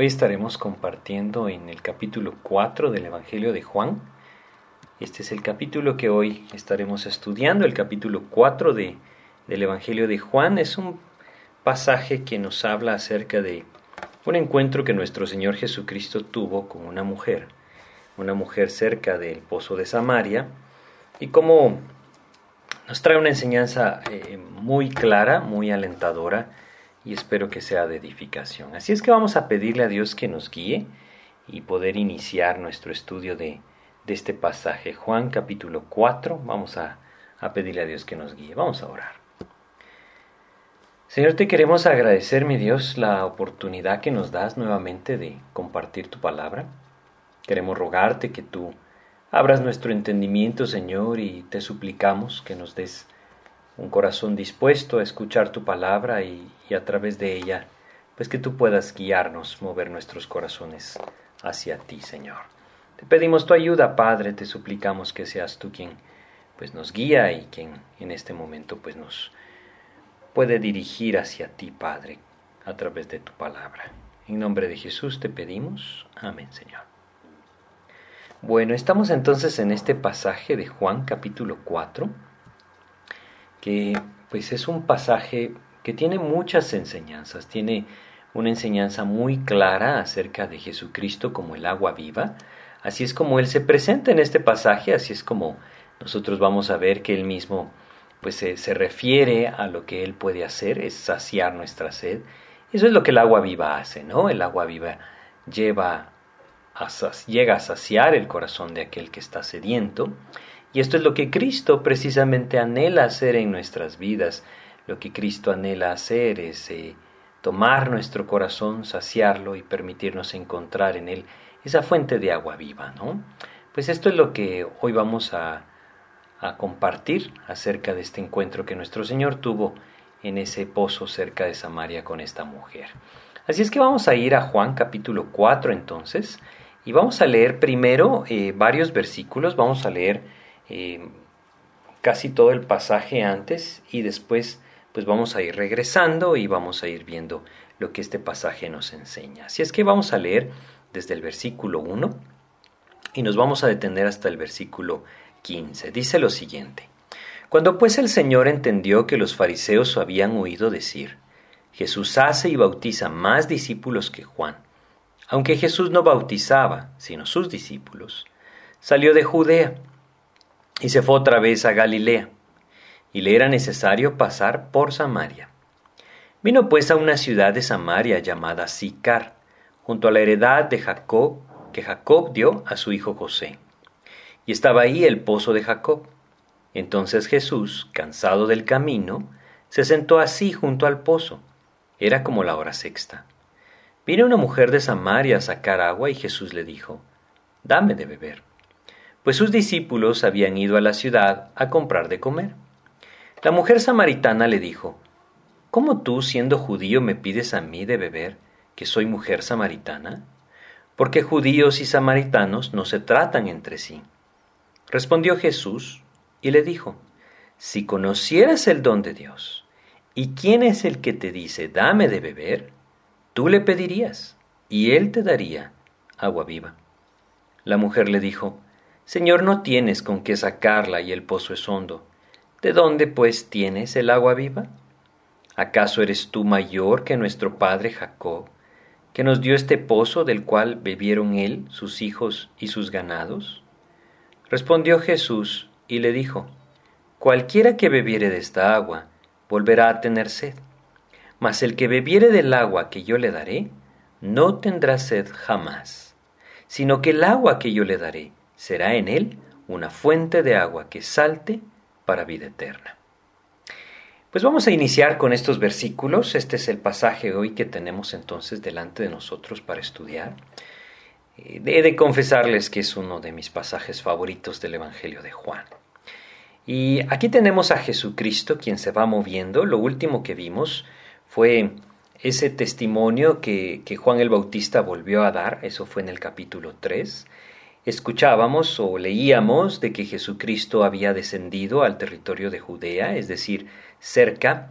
Hoy estaremos compartiendo en el capítulo 4 del Evangelio de Juan. Este es el capítulo que hoy estaremos estudiando, el capítulo 4 de, del Evangelio de Juan. Es un pasaje que nos habla acerca de un encuentro que nuestro Señor Jesucristo tuvo con una mujer, una mujer cerca del pozo de Samaria, y cómo nos trae una enseñanza eh, muy clara, muy alentadora, y espero que sea de edificación. Así es que vamos a pedirle a Dios que nos guíe y poder iniciar nuestro estudio de, este pasaje. Juan capítulo 4, vamos a, a pedirle a Dios que nos guíe. Vamos a orar. Señor, te queremos agradecer, mi Dios, la oportunidad que nos das nuevamente de compartir tu palabra. Queremos rogarte que tú abras nuestro entendimiento, Señor, y te suplicamos que nos des un corazón dispuesto a escuchar tu palabra y, a través de ella, pues que tú puedas guiarnos, mover nuestros corazones hacia ti, Señor. Te pedimos tu ayuda, Padre, te suplicamos que seas tú quien pues nos guía y quien en este momento pues nos puede dirigir hacia ti, Padre, a través de tu palabra. En nombre de Jesús te pedimos. Amén, Señor. Bueno, estamos entonces en este pasaje de Juan capítulo 4 que pues es un pasaje que tiene muchas enseñanzas, tiene una enseñanza muy clara acerca de Jesucristo como el agua viva, así es como Él se presenta en este pasaje, así es como nosotros vamos a ver que Él mismo pues se, se refiere a lo que Él puede hacer, es saciar nuestra sed, eso es lo que el agua viva hace, ¿no? El agua viva lleva llega a saciar el corazón de aquel que está sediento, y esto es lo que Cristo precisamente anhela hacer en nuestras vidas. Lo que Cristo anhela hacer es eh, tomar nuestro corazón, saciarlo y permitirnos encontrar en él esa fuente de agua viva, ¿no? Pues esto es lo que hoy vamos a, compartir acerca de este encuentro que nuestro Señor tuvo en ese pozo cerca de Samaria con esta mujer. Así es que vamos a ir a Juan capítulo 4 entonces y vamos a leer primero eh, varios versículos, vamos a leer eh, casi todo el pasaje antes y después pues vamos a ir regresando y vamos a ir viendo lo que este pasaje nos enseña. Así es que vamos a leer desde el versículo 1 y nos vamos a detener hasta el versículo 15. Dice lo siguiente. Cuando pues el Señor entendió que los fariseos habían oído decir, Jesús hace y bautiza más discípulos que Juan, aunque Jesús no bautizaba, sino sus discípulos, salió de Judea y se fue otra vez a Galilea, y le era necesario pasar por Samaria. Vino pues a una ciudad de Samaria llamada Sicar, junto a la heredad de Jacob, que Jacob dio a su hijo José. Y estaba ahí el pozo de Jacob. Entonces Jesús, cansado del camino, se sentó así junto al pozo. Era como la hora sexta. Vino una mujer de Samaria a sacar agua y Jesús le dijo, Dame de beber pues sus discípulos habían ido a la ciudad a comprar de comer. La mujer samaritana le dijo, ¿Cómo tú, siendo judío, me pides a mí de beber, que soy mujer samaritana? Porque judíos y samaritanos no se tratan entre sí. Respondió Jesús y le dijo, Si conocieras el don de Dios, y quién es el que te dice, dame de beber, tú le pedirías, y él te daría agua viva. La mujer le dijo, Señor, no tienes con qué sacarla y el pozo es hondo. ¿De dónde, pues, tienes el agua viva? ¿Acaso eres tú mayor que nuestro padre Jacob, que nos dio este pozo del cual bebieron él, sus hijos y sus ganados? Respondió Jesús y le dijo, Cualquiera que bebiere de esta agua, volverá a tener sed. Mas el que bebiere del agua que yo le daré, no tendrá sed jamás, sino que el agua que yo le daré será en él una fuente de agua que salte para vida eterna. Pues vamos a iniciar con estos versículos. Este es el pasaje hoy que tenemos entonces delante de nosotros para estudiar. Eh, he de confesarles que es uno de mis pasajes favoritos del Evangelio de Juan. Y aquí tenemos a Jesucristo quien se va moviendo. Lo último que vimos fue ese testimonio que, que Juan el Bautista volvió a dar, eso fue en el capítulo 3 escuchábamos o leíamos de que Jesucristo había descendido al territorio de Judea, es decir, cerca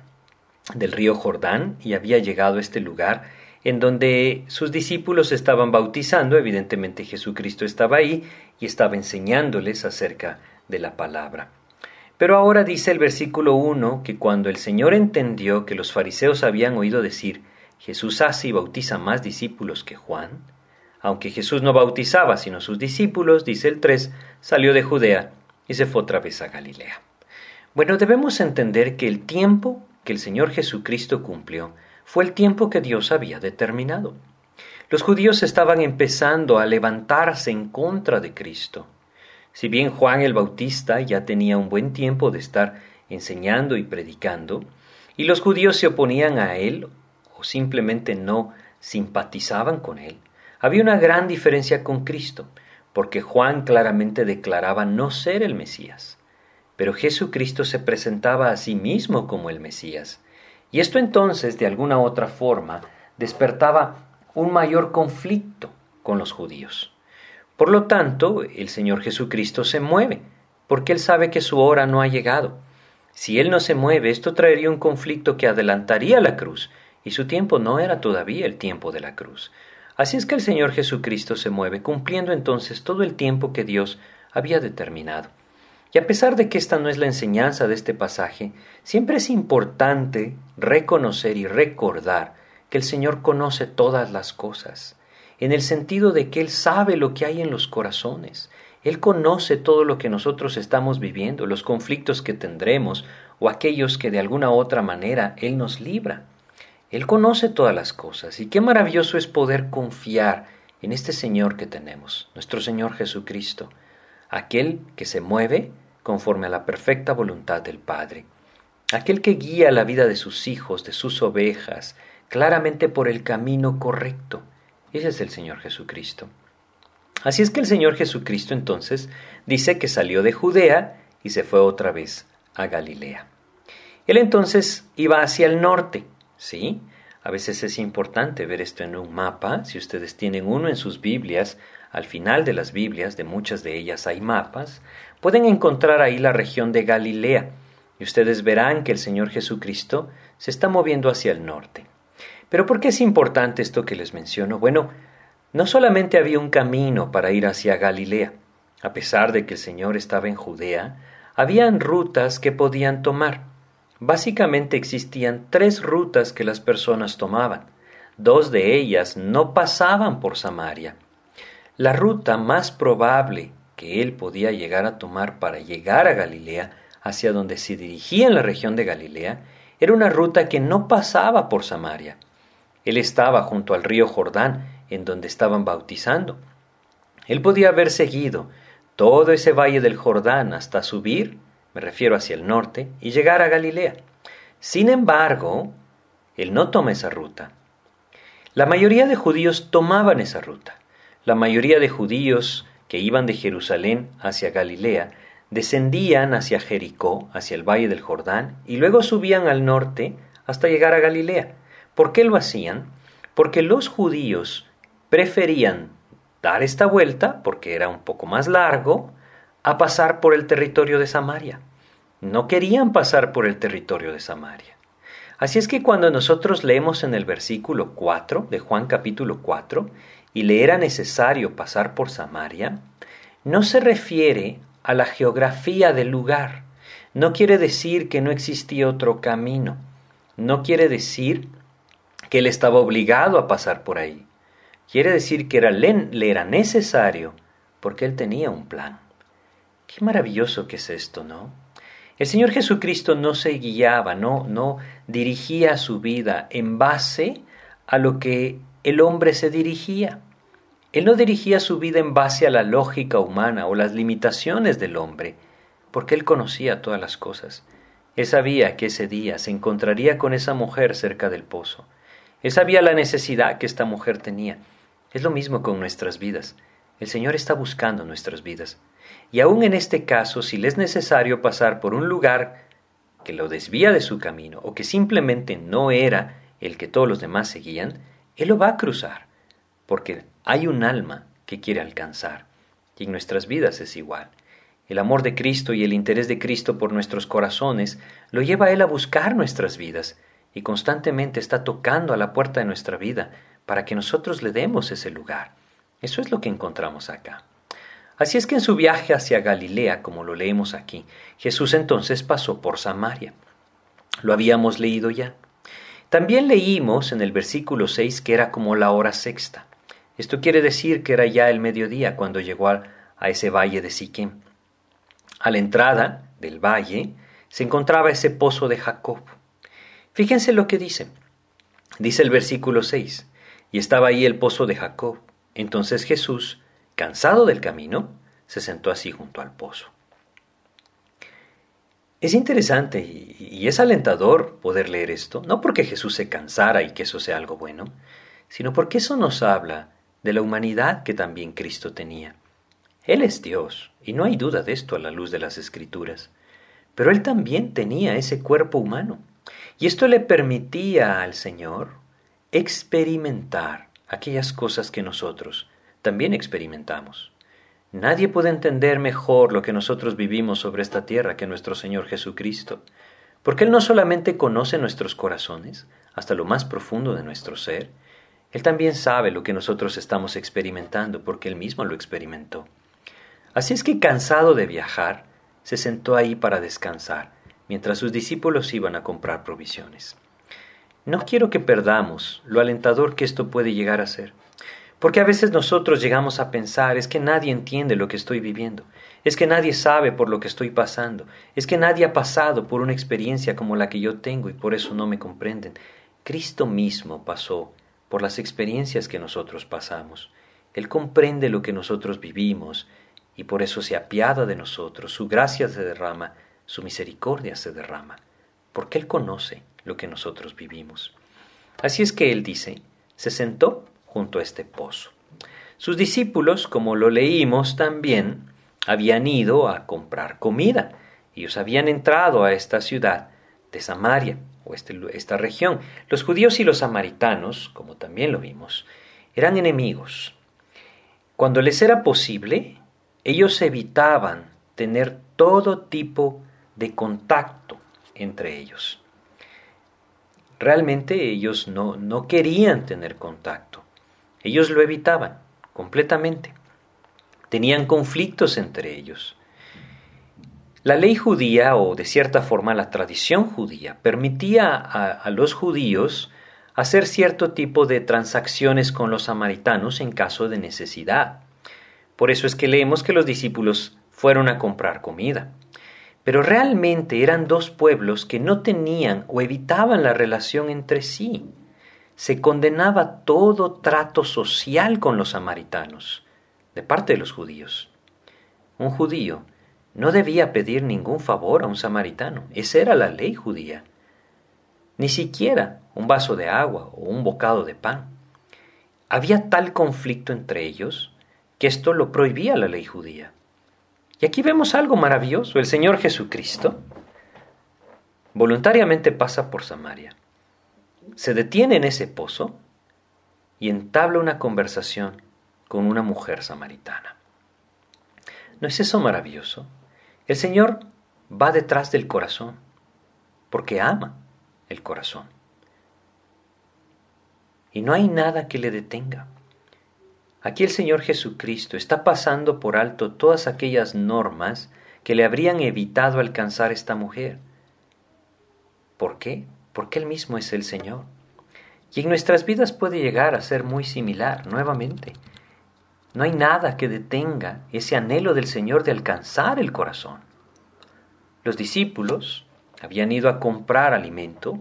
del río Jordán, y había llegado a este lugar en donde sus discípulos estaban bautizando, evidentemente Jesucristo estaba ahí y estaba enseñándoles acerca de la palabra. Pero ahora dice el versículo 1 que cuando el Señor entendió que los fariseos habían oído decir, Jesús hace y bautiza más discípulos que Juan, aunque Jesús no bautizaba sino sus discípulos, dice el 3, salió de Judea y se fue otra vez a Galilea. Bueno, debemos entender que el tiempo que el Señor Jesucristo cumplió fue el tiempo que Dios había determinado. Los judíos estaban empezando a levantarse en contra de Cristo. Si bien Juan el Bautista ya tenía un buen tiempo de estar enseñando y predicando, y los judíos se oponían a él o simplemente no simpatizaban con él, había una gran diferencia con Cristo, porque Juan claramente declaraba no ser el Mesías. Pero Jesucristo se presentaba a sí mismo como el Mesías. Y esto entonces, de alguna otra forma, despertaba un mayor conflicto con los judíos. Por lo tanto, el Señor Jesucristo se mueve, porque Él sabe que su hora no ha llegado. Si Él no se mueve, esto traería un conflicto que adelantaría la cruz, y su tiempo no era todavía el tiempo de la cruz. Así es que el Señor Jesucristo se mueve, cumpliendo entonces todo el tiempo que Dios había determinado. Y a pesar de que esta no es la enseñanza de este pasaje, siempre es importante reconocer y recordar que el Señor conoce todas las cosas, en el sentido de que Él sabe lo que hay en los corazones. Él conoce todo lo que nosotros estamos viviendo, los conflictos que tendremos o aquellos que de alguna otra manera Él nos libra. Él conoce todas las cosas y qué maravilloso es poder confiar en este Señor que tenemos, nuestro Señor Jesucristo, aquel que se mueve conforme a la perfecta voluntad del Padre, aquel que guía la vida de sus hijos, de sus ovejas, claramente por el camino correcto. Ese es el Señor Jesucristo. Así es que el Señor Jesucristo entonces dice que salió de Judea y se fue otra vez a Galilea. Él entonces iba hacia el norte, ¿sí? A veces es importante ver esto en un mapa. Si ustedes tienen uno en sus Biblias, al final de las Biblias, de muchas de ellas hay mapas, pueden encontrar ahí la región de Galilea y ustedes verán que el Señor Jesucristo se está moviendo hacia el norte. Pero ¿por qué es importante esto que les menciono? Bueno, no solamente había un camino para ir hacia Galilea, a pesar de que el Señor estaba en Judea, habían rutas que podían tomar. Básicamente existían tres rutas que las personas tomaban. Dos de ellas no pasaban por Samaria. La ruta más probable que él podía llegar a tomar para llegar a Galilea, hacia donde se dirigía en la región de Galilea, era una ruta que no pasaba por Samaria. Él estaba junto al río Jordán, en donde estaban bautizando. Él podía haber seguido todo ese valle del Jordán hasta subir me refiero hacia el norte, y llegar a Galilea. Sin embargo, él no toma esa ruta. La mayoría de judíos tomaban esa ruta. La mayoría de judíos que iban de Jerusalén hacia Galilea descendían hacia Jericó, hacia el valle del Jordán, y luego subían al norte hasta llegar a Galilea. ¿Por qué lo hacían? Porque los judíos preferían dar esta vuelta, porque era un poco más largo, a pasar por el territorio de Samaria. No querían pasar por el territorio de Samaria. Así es que cuando nosotros leemos en el versículo 4 de Juan capítulo 4, y le era necesario pasar por Samaria, no se refiere a la geografía del lugar. No quiere decir que no existía otro camino. No quiere decir que él estaba obligado a pasar por ahí. Quiere decir que le era necesario porque él tenía un plan. Qué maravilloso que es esto, ¿no? El Señor Jesucristo no se guiaba, no, no dirigía su vida en base a lo que el hombre se dirigía. Él no dirigía su vida en base a la lógica humana o las limitaciones del hombre, porque él conocía todas las cosas. Él sabía que ese día se encontraría con esa mujer cerca del pozo. Él sabía la necesidad que esta mujer tenía. Es lo mismo con nuestras vidas. El Señor está buscando nuestras vidas. Y aun en este caso, si le es necesario pasar por un lugar que lo desvía de su camino o que simplemente no era el que todos los demás seguían, Él lo va a cruzar, porque hay un alma que quiere alcanzar. Y en nuestras vidas es igual. El amor de Cristo y el interés de Cristo por nuestros corazones lo lleva a Él a buscar nuestras vidas y constantemente está tocando a la puerta de nuestra vida para que nosotros le demos ese lugar. Eso es lo que encontramos acá. Así es que en su viaje hacia Galilea, como lo leemos aquí, Jesús entonces pasó por Samaria. Lo habíamos leído ya. También leímos en el versículo 6 que era como la hora sexta. Esto quiere decir que era ya el mediodía cuando llegó a, ese valle de Siquem. A la entrada del valle se encontraba ese pozo de Jacob. Fíjense lo que dice. Dice el versículo 6, y estaba ahí el pozo de Jacob. Entonces Jesús, cansado del camino, se sentó así junto al pozo. Es interesante y, es alentador poder leer esto, no porque Jesús se cansara y que eso sea algo bueno, sino porque eso nos habla de la humanidad que también Cristo tenía. Él es Dios, y no hay duda de esto a la luz de las Escrituras, pero Él también tenía ese cuerpo humano, y esto le permitía al Señor experimentar aquellas cosas que nosotros también experimentamos. Nadie puede entender mejor lo que nosotros vivimos sobre esta tierra que nuestro Señor Jesucristo, porque Él no solamente conoce nuestros corazones, hasta lo más profundo de nuestro ser, Él también sabe lo que nosotros estamos experimentando, porque Él mismo lo experimentó. Así es que cansado de viajar, se sentó ahí para descansar, mientras sus discípulos iban a comprar provisiones. No quiero que perdamos lo alentador que esto puede llegar a ser. Porque a veces nosotros llegamos a pensar, es que nadie entiende lo que estoy viviendo, es que nadie sabe por lo que estoy pasando, es que nadie ha pasado por una experiencia como la que yo tengo y por eso no me comprenden. Cristo mismo pasó por las experiencias que nosotros pasamos. Él comprende lo que nosotros vivimos y por eso se apiada de nosotros, su gracia se derrama, su misericordia se derrama, porque Él conoce lo que nosotros vivimos. Así es que Él dice, se sentó junto a este pozo. Sus discípulos, como lo leímos también, habían ido a comprar comida. Ellos habían entrado a esta ciudad de Samaria, o este, esta región. Los judíos y los samaritanos, como también lo vimos, eran enemigos. Cuando les era posible, ellos evitaban tener todo tipo de contacto entre ellos. Realmente ellos no, no querían tener contacto. Ellos lo evitaban completamente. Tenían conflictos entre ellos. La ley judía, o de cierta forma la tradición judía, permitía a, los judíos hacer cierto tipo de transacciones con los samaritanos en caso de necesidad. Por eso es que leemos que los discípulos fueron a comprar comida. Pero realmente eran dos pueblos que no tenían o evitaban la relación entre sí se condenaba todo trato social con los samaritanos, de parte de los judíos. Un judío no debía pedir ningún favor a un samaritano, esa era la ley judía. Ni siquiera un vaso de agua o un bocado de pan. Había tal conflicto entre ellos que esto lo prohibía la ley judía. Y aquí vemos algo maravilloso. El Señor Jesucristo voluntariamente pasa por Samaria se detiene en ese pozo y entabla una conversación con una mujer samaritana. ¿No es eso maravilloso? El Señor va detrás del corazón, porque ama el corazón. Y no hay nada que le detenga. Aquí el Señor Jesucristo está pasando por alto todas aquellas normas que le habrían evitado alcanzar esta mujer. ¿Por qué? Porque Él mismo es el Señor. Y en nuestras vidas puede llegar a ser muy similar, nuevamente. No hay nada que detenga ese anhelo del Señor de alcanzar el corazón. Los discípulos habían ido a comprar alimento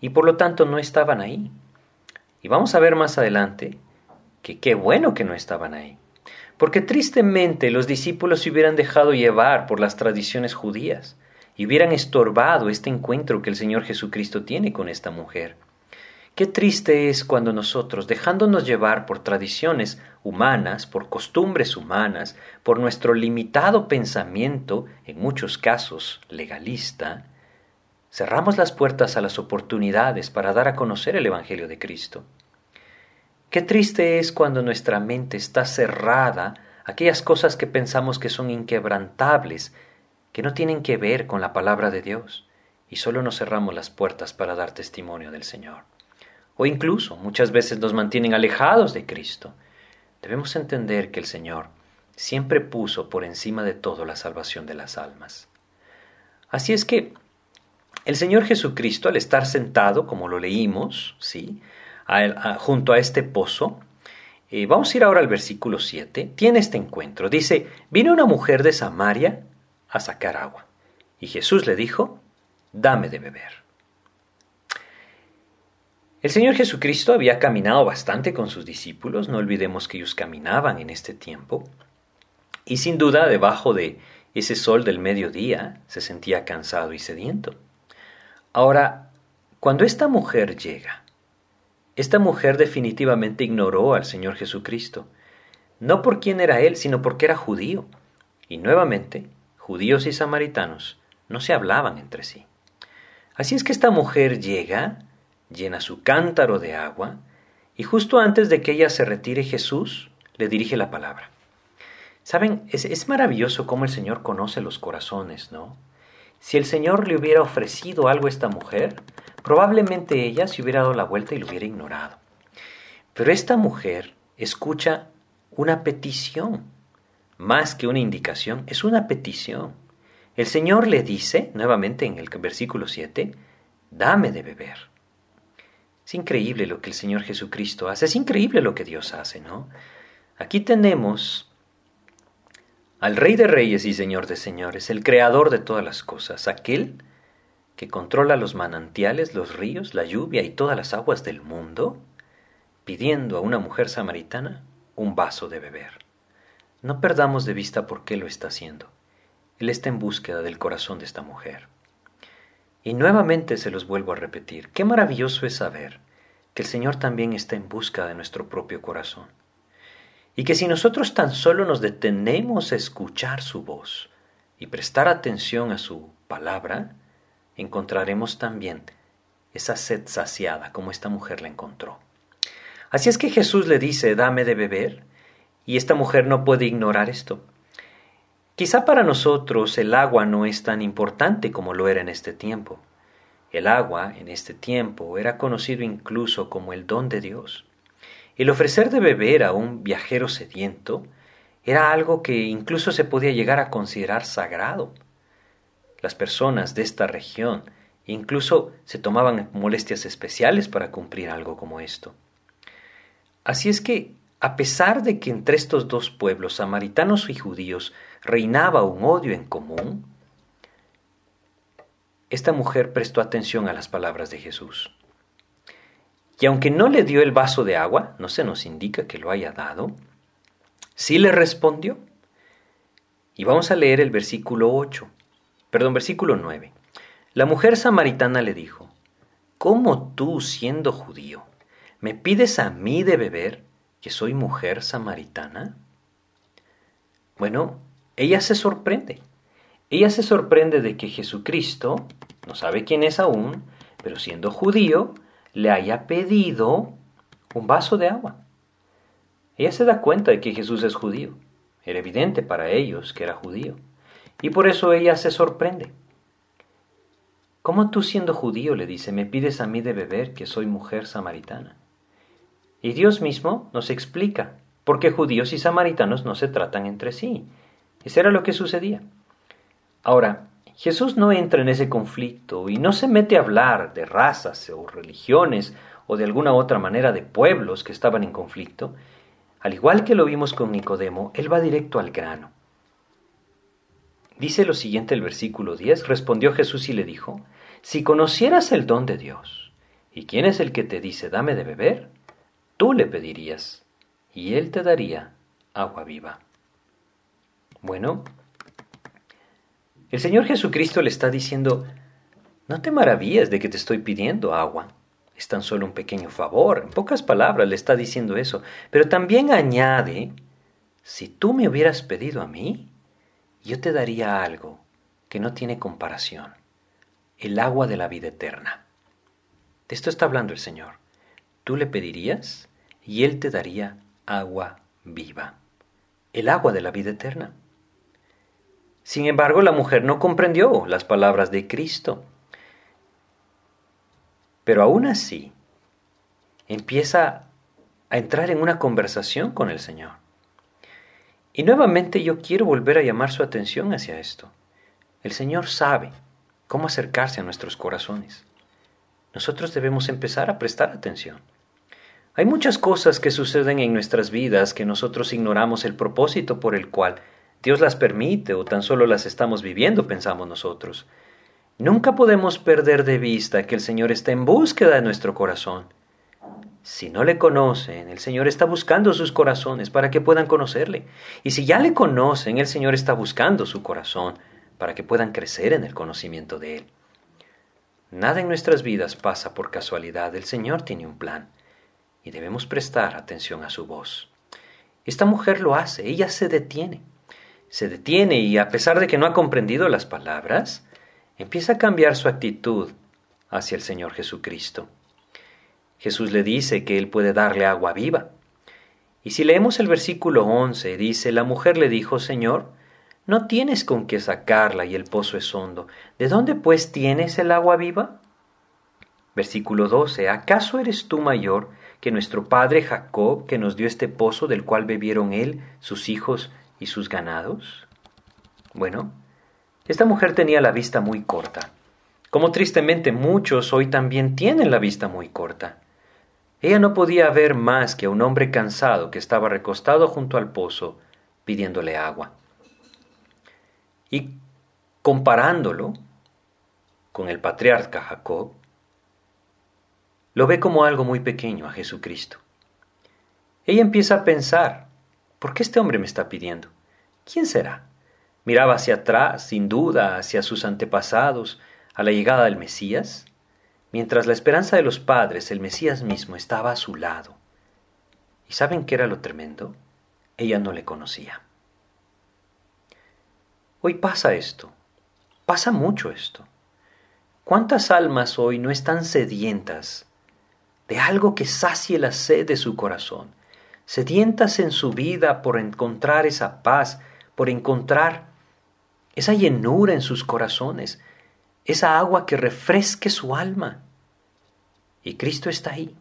y por lo tanto no estaban ahí. Y vamos a ver más adelante que qué bueno que no estaban ahí. Porque tristemente los discípulos se hubieran dejado llevar por las tradiciones judías y hubieran estorbado este encuentro que el Señor Jesucristo tiene con esta mujer. Qué triste es cuando nosotros, dejándonos llevar por tradiciones humanas, por costumbres humanas, por nuestro limitado pensamiento, en muchos casos legalista, cerramos las puertas a las oportunidades para dar a conocer el Evangelio de Cristo. Qué triste es cuando nuestra mente está cerrada a aquellas cosas que pensamos que son inquebrantables que no tienen que ver con la palabra de Dios y solo nos cerramos las puertas para dar testimonio del Señor. o incluso muchas veces nos mantienen alejados de Cristo. Debemos entender que el Señor siempre puso por encima de todo la salvación de las almas. Así es que el Señor Jesucristo, al estar sentado, como lo leímos, ¿sí? junto a este pozo, eh, vamos a ir ahora al versículo 7, tiene este encuentro. Dice, vino una mujer de Samaria a sacar agua. Y Jesús le dijo, dame de beber. El Señor Jesucristo había caminado bastante con sus discípulos, no olvidemos que ellos caminaban en este tiempo, y sin duda debajo de ese sol del mediodía se sentía cansado y sediento. Ahora, cuando esta mujer llega, esta mujer definitivamente ignoró al Señor Jesucristo, no por quién era Él, sino porque era judío. Y nuevamente, judíos y samaritanos no se hablaban entre sí. Así es que esta mujer llega, llena su cántaro de agua, y justo antes de que ella se retire Jesús le dirige la palabra. Saben, es, maravilloso cómo el Señor conoce los corazones, ¿no? Si el Señor le hubiera ofrecido algo a esta mujer, probablemente ella se hubiera dado la vuelta y lo hubiera ignorado. Pero esta mujer escucha una petición, más que una indicación, es una petición. El Señor le dice, nuevamente en el versículo 7, dame de beber. Es increíble lo que el Señor Jesucristo hace, es increíble lo que Dios hace, ¿no? Aquí tenemos al Rey de Reyes y Señor de Señores, el Creador de todas las cosas, aquel que controla los manantiales, los ríos, la lluvia y todas las aguas del mundo, pidiendo a una mujer samaritana un vaso de beber. No perdamos de vista por qué lo está haciendo. Él está en búsqueda del corazón de esta mujer. Y nuevamente se los vuelvo a repetir, qué maravilloso es saber que el Señor también está en busca de nuestro propio corazón y que si nosotros tan solo nos detenemos a escuchar su voz y prestar atención a su palabra, encontraremos también esa sed saciada como esta mujer la encontró. Así es que Jesús le dice, dame de beber, y esta mujer no puede ignorar esto. Quizá para nosotros el agua no es tan importante como lo era en este tiempo. El agua en este tiempo era conocido incluso como el don de Dios. El ofrecer de beber a un viajero sediento era algo que incluso se podía llegar a considerar sagrado. Las personas de esta región incluso se tomaban molestias especiales para cumplir algo como esto. Así es que, a pesar de que entre estos dos pueblos, samaritanos y judíos, reinaba un odio en común, esta mujer prestó atención a las palabras de Jesús. Y aunque no le dio el vaso de agua, no se nos indica que lo haya dado, sí le respondió. Y vamos a leer el versículo 8, perdón, versículo 9. La mujer samaritana le dijo, ¿cómo tú, siendo judío, me pides a mí de beber, que soy mujer samaritana? Bueno, ella se sorprende. Ella se sorprende de que Jesucristo, no sabe quién es aún, pero siendo judío, le haya pedido un vaso de agua. Ella se da cuenta de que Jesús es judío. Era evidente para ellos que era judío. Y por eso ella se sorprende. ¿Cómo tú siendo judío, le dice, me pides a mí de beber que soy mujer samaritana? Y Dios mismo nos explica por qué judíos y samaritanos no se tratan entre sí. Eso era lo que sucedía. Ahora, Jesús no entra en ese conflicto y no se mete a hablar de razas o religiones o de alguna otra manera de pueblos que estaban en conflicto. Al igual que lo vimos con Nicodemo, él va directo al grano. Dice lo siguiente el versículo 10, respondió Jesús y le dijo, si conocieras el don de Dios, ¿y quién es el que te dice dame de beber? Tú le pedirías, y él te daría agua viva. Bueno, el Señor Jesucristo le está diciendo, no te maravillas de que te estoy pidiendo agua. Es tan solo un pequeño favor. En pocas palabras le está diciendo eso. Pero también añade, si tú me hubieras pedido a mí, yo te daría algo que no tiene comparación. El agua de la vida eterna. De esto está hablando el Señor. Tú le pedirías y Él te daría agua viva. El agua de la vida eterna. Sin embargo, la mujer no comprendió las palabras de Cristo. Pero aún así, empieza a entrar en una conversación con el Señor. Y nuevamente yo quiero volver a llamar su atención hacia esto. El Señor sabe cómo acercarse a nuestros corazones. Nosotros debemos empezar a prestar atención. Hay muchas cosas que suceden en nuestras vidas que nosotros ignoramos el propósito por el cual Dios las permite o tan solo las estamos viviendo, pensamos nosotros. Nunca podemos perder de vista que el Señor está en búsqueda de nuestro corazón. Si no le conocen, el Señor está buscando sus corazones para que puedan conocerle. Y si ya le conocen, el Señor está buscando su corazón para que puedan crecer en el conocimiento de Él. Nada en nuestras vidas pasa por casualidad, el Señor tiene un plan y debemos prestar atención a su voz. Esta mujer lo hace, ella se detiene, se detiene y a pesar de que no ha comprendido las palabras, empieza a cambiar su actitud hacia el Señor Jesucristo. Jesús le dice que Él puede darle agua viva. Y si leemos el versículo 11, dice, la mujer le dijo, Señor, no tienes con qué sacarla y el pozo es hondo. ¿De dónde pues tienes el agua viva? Versículo 12, ¿acaso eres tú mayor que nuestro padre Jacob, que nos dio este pozo del cual bebieron él, sus hijos y sus ganados? Bueno, esta mujer tenía la vista muy corta, como tristemente muchos hoy también tienen la vista muy corta. Ella no podía ver más que a un hombre cansado que estaba recostado junto al pozo pidiéndole agua. Y comparándolo con el patriarca Jacob, lo ve como algo muy pequeño a Jesucristo. Ella empieza a pensar, ¿por qué este hombre me está pidiendo? ¿Quién será? Miraba hacia atrás, sin duda, hacia sus antepasados, a la llegada del Mesías, mientras la esperanza de los padres, el Mesías mismo, estaba a su lado. ¿Y saben qué era lo tremendo? Ella no le conocía. Hoy pasa esto, pasa mucho esto. ¿Cuántas almas hoy no están sedientas de algo que sacie la sed de su corazón? Sedientas en su vida por encontrar esa paz, por encontrar esa llenura en sus corazones, esa agua que refresque su alma. Y Cristo está ahí,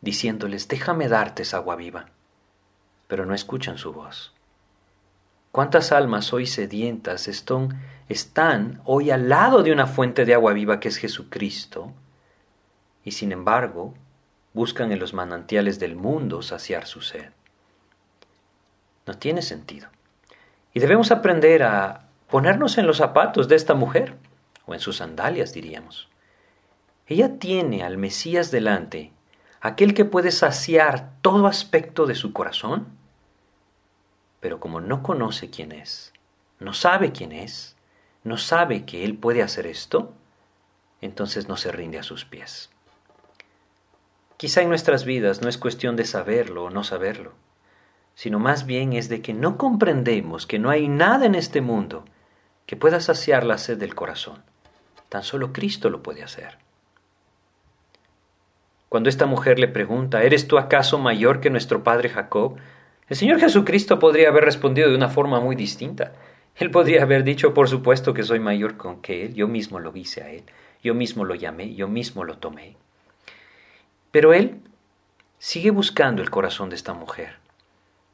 diciéndoles, déjame darte esa agua viva, pero no escuchan su voz. ¿Cuántas almas hoy sedientas están, están hoy al lado de una fuente de agua viva que es Jesucristo? Y sin embargo, buscan en los manantiales del mundo saciar su sed. No tiene sentido. Y debemos aprender a ponernos en los zapatos de esta mujer, o en sus sandalias diríamos. Ella tiene al Mesías delante, aquel que puede saciar todo aspecto de su corazón, pero como no conoce quién es, no sabe quién es, no sabe que Él puede hacer esto, entonces no se rinde a sus pies. Quizá en nuestras vidas no es cuestión de saberlo o no saberlo, sino más bien es de que no comprendemos que no hay nada en este mundo que pueda saciar la sed del corazón. Tan solo Cristo lo puede hacer. Cuando esta mujer le pregunta, ¿eres tú acaso mayor que nuestro padre Jacob? El Señor Jesucristo podría haber respondido de una forma muy distinta. Él podría haber dicho, por supuesto que soy mayor con que Él, yo mismo lo hice a Él, yo mismo lo llamé, yo mismo lo tomé. Pero Él sigue buscando el corazón de esta mujer.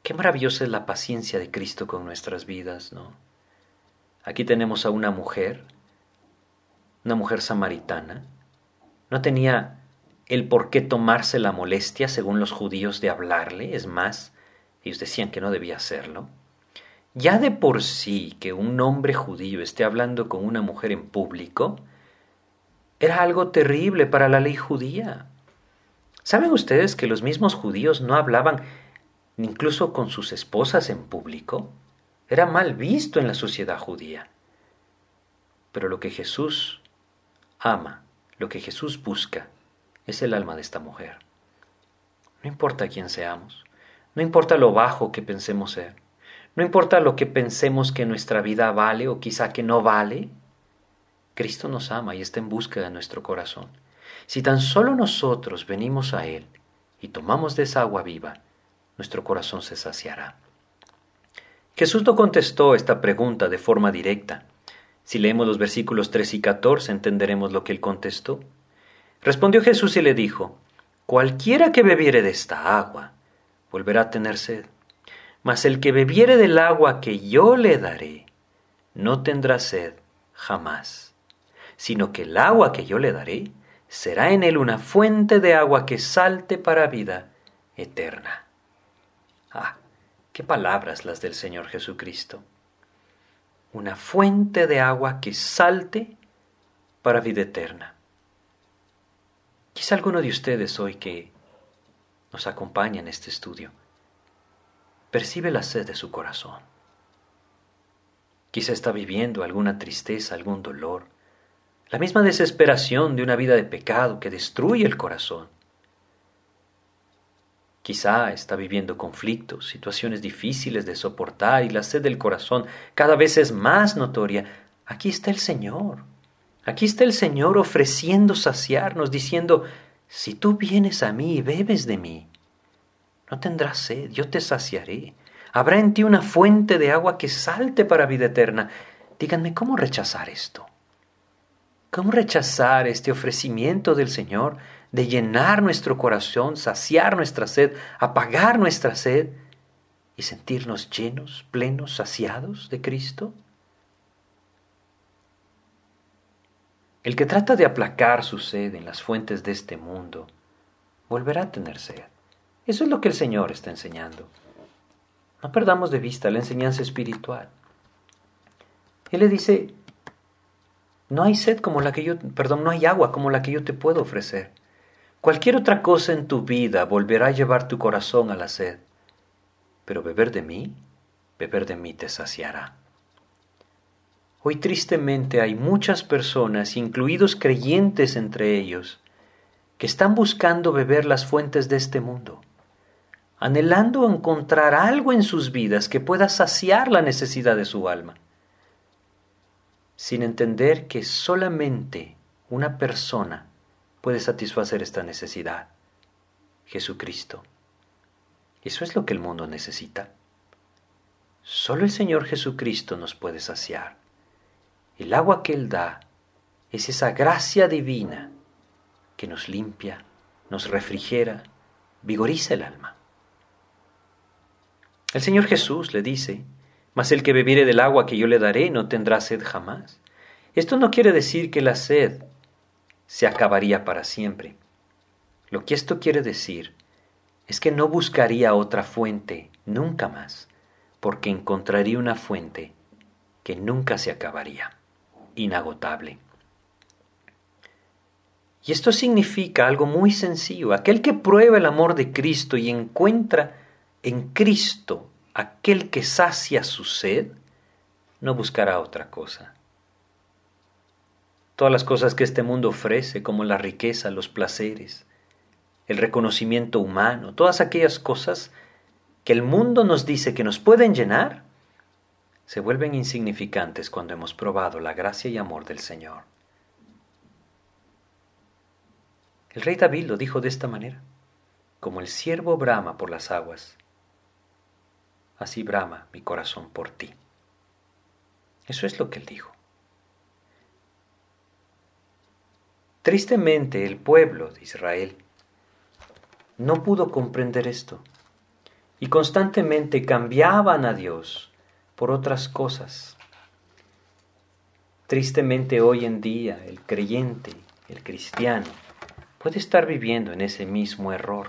Qué maravillosa es la paciencia de Cristo con nuestras vidas, ¿no? Aquí tenemos a una mujer, una mujer samaritana, no tenía el por qué tomarse la molestia, según los judíos, de hablarle, es más, ellos decían que no debía hacerlo. Ya de por sí que un hombre judío esté hablando con una mujer en público, era algo terrible para la ley judía. ¿Saben ustedes que los mismos judíos no hablaban incluso con sus esposas en público? Era mal visto en la sociedad judía. Pero lo que Jesús ama, lo que Jesús busca, es el alma de esta mujer. No importa quién seamos, no importa lo bajo que pensemos ser, no importa lo que pensemos que nuestra vida vale o quizá que no vale, Cristo nos ama y está en busca de nuestro corazón. Si tan solo nosotros venimos a Él y tomamos de esa agua viva, nuestro corazón se saciará. Jesús no contestó esta pregunta de forma directa. Si leemos los versículos 3 y 14 entenderemos lo que él contestó. Respondió Jesús y le dijo, Cualquiera que bebiere de esta agua volverá a tener sed, mas el que bebiere del agua que yo le daré no tendrá sed jamás, sino que el agua que yo le daré será en él una fuente de agua que salte para vida eterna. Ah, qué palabras las del Señor Jesucristo. Una fuente de agua que salte para vida eterna. Quizá alguno de ustedes hoy que nos acompaña en este estudio percibe la sed de su corazón. Quizá está viviendo alguna tristeza, algún dolor, la misma desesperación de una vida de pecado que destruye el corazón. Quizá está viviendo conflictos, situaciones difíciles de soportar y la sed del corazón cada vez es más notoria. Aquí está el Señor. Aquí está el Señor ofreciendo saciarnos, diciendo, si tú vienes a mí y bebes de mí, no tendrás sed, yo te saciaré. Habrá en ti una fuente de agua que salte para vida eterna. Díganme, ¿cómo rechazar esto? ¿Cómo rechazar este ofrecimiento del Señor de llenar nuestro corazón, saciar nuestra sed, apagar nuestra sed y sentirnos llenos, plenos, saciados de Cristo? El que trata de aplacar su sed en las fuentes de este mundo, volverá a tener sed. Eso es lo que el Señor está enseñando. No perdamos de vista la enseñanza espiritual. Él le dice, no hay sed como la que yo, perdón, no hay agua como la que yo te puedo ofrecer. Cualquier otra cosa en tu vida volverá a llevar tu corazón a la sed. Pero beber de mí, beber de mí te saciará. Hoy tristemente hay muchas personas, incluidos creyentes entre ellos, que están buscando beber las fuentes de este mundo, anhelando encontrar algo en sus vidas que pueda saciar la necesidad de su alma, sin entender que solamente una persona puede satisfacer esta necesidad, Jesucristo. Eso es lo que el mundo necesita. Solo el Señor Jesucristo nos puede saciar. El agua que Él da es esa gracia divina que nos limpia, nos refrigera, vigoriza el alma. El Señor Jesús le dice, mas el que bebiere del agua que yo le daré no tendrá sed jamás. Esto no quiere decir que la sed se acabaría para siempre. Lo que esto quiere decir es que no buscaría otra fuente nunca más, porque encontraría una fuente que nunca se acabaría inagotable. Y esto significa algo muy sencillo. Aquel que prueba el amor de Cristo y encuentra en Cristo aquel que sacia su sed, no buscará otra cosa. Todas las cosas que este mundo ofrece, como la riqueza, los placeres, el reconocimiento humano, todas aquellas cosas que el mundo nos dice que nos pueden llenar, se vuelven insignificantes cuando hemos probado la gracia y amor del Señor. El rey David lo dijo de esta manera, como el siervo brama por las aguas, así brama mi corazón por ti. Eso es lo que él dijo. Tristemente el pueblo de Israel no pudo comprender esto y constantemente cambiaban a Dios por otras cosas. Tristemente hoy en día el creyente, el cristiano, puede estar viviendo en ese mismo error.